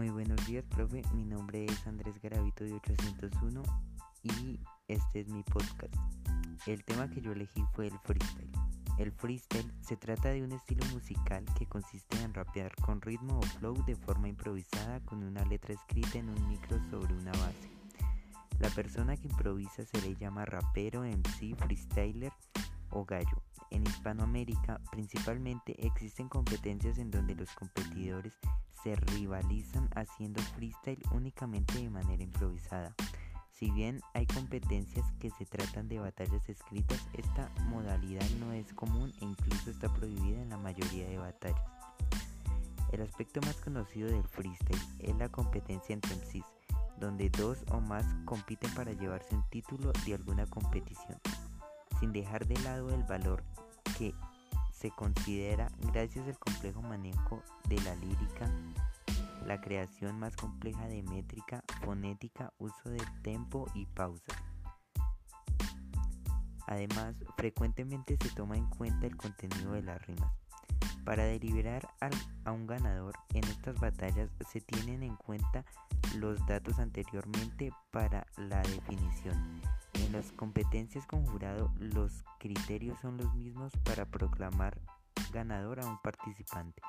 Muy buenos días, profe. Mi nombre es Andrés Garavito de 801 y este es mi podcast. El tema que yo elegí fue el freestyle. El freestyle se trata de un estilo musical que consiste en rapear con ritmo o flow de forma improvisada con una letra escrita en un micro sobre una base. La persona que improvisa se le llama rapero, MC, freestyler o gallo. En Hispanoamérica principalmente existen competencias en donde los competidores se rivalizan haciendo freestyle únicamente de manera improvisada. Si bien hay competencias que se tratan de batallas escritas, esta modalidad no es común e incluso está prohibida en la mayoría de batallas. El aspecto más conocido del freestyle es la competencia entre MCs, donde dos o más compiten para llevarse un título de alguna competición sin dejar de lado el valor que se considera gracias al complejo manejo de la lírica, la creación más compleja de métrica, fonética, uso de tempo y pausa. Además, frecuentemente se toma en cuenta el contenido de las rimas. Para deliberar a un ganador en estas batallas se tienen en cuenta los datos anteriormente para la definición en las competencias con jurado, los criterios son los mismos para proclamar ganador a un participante,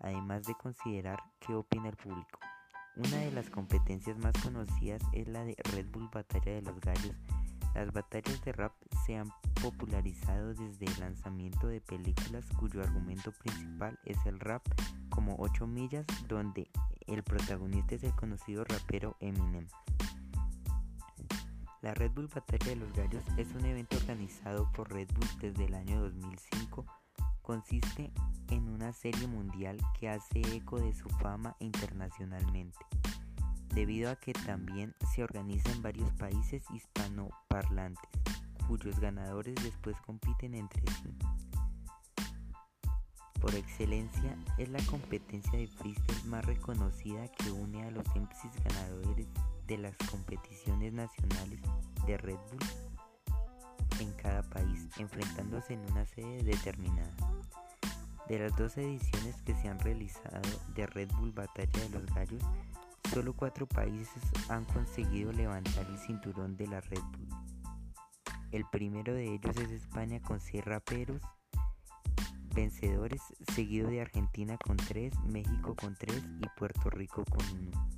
además de considerar qué opina el público. Una de las competencias más conocidas es la de Red Bull Batalla de los Gallos. Las batallas de rap se han popularizado desde el lanzamiento de películas cuyo argumento principal es el rap como 8 millas donde el protagonista es el conocido rapero Eminem. La Red Bull Batalla de los Gallos es un evento organizado por Red Bull desde el año 2005. Consiste en una serie mundial que hace eco de su fama internacionalmente, debido a que también se organiza en varios países hispanoparlantes, cuyos ganadores después compiten entre sí. Por excelencia, es la competencia de freestyle más reconocida que une a los MCs ganadores de las competiciones nacionales de Red Bull en cada país, enfrentándose en una sede determinada. De las dos ediciones que se han realizado de Red Bull Batalla de los Gallos, solo cuatro países han conseguido levantar el cinturón de la Red Bull. El primero de ellos es España con seis raperos vencedores, seguido de Argentina con tres, México con tres y Puerto Rico con uno.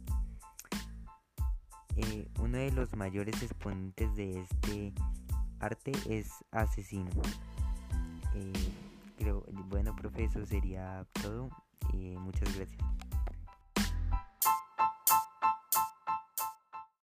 Eh, uno de los mayores exponentes de este arte es Asesino. Eh, creo, bueno, profe, eso sería todo. y muchas gracias.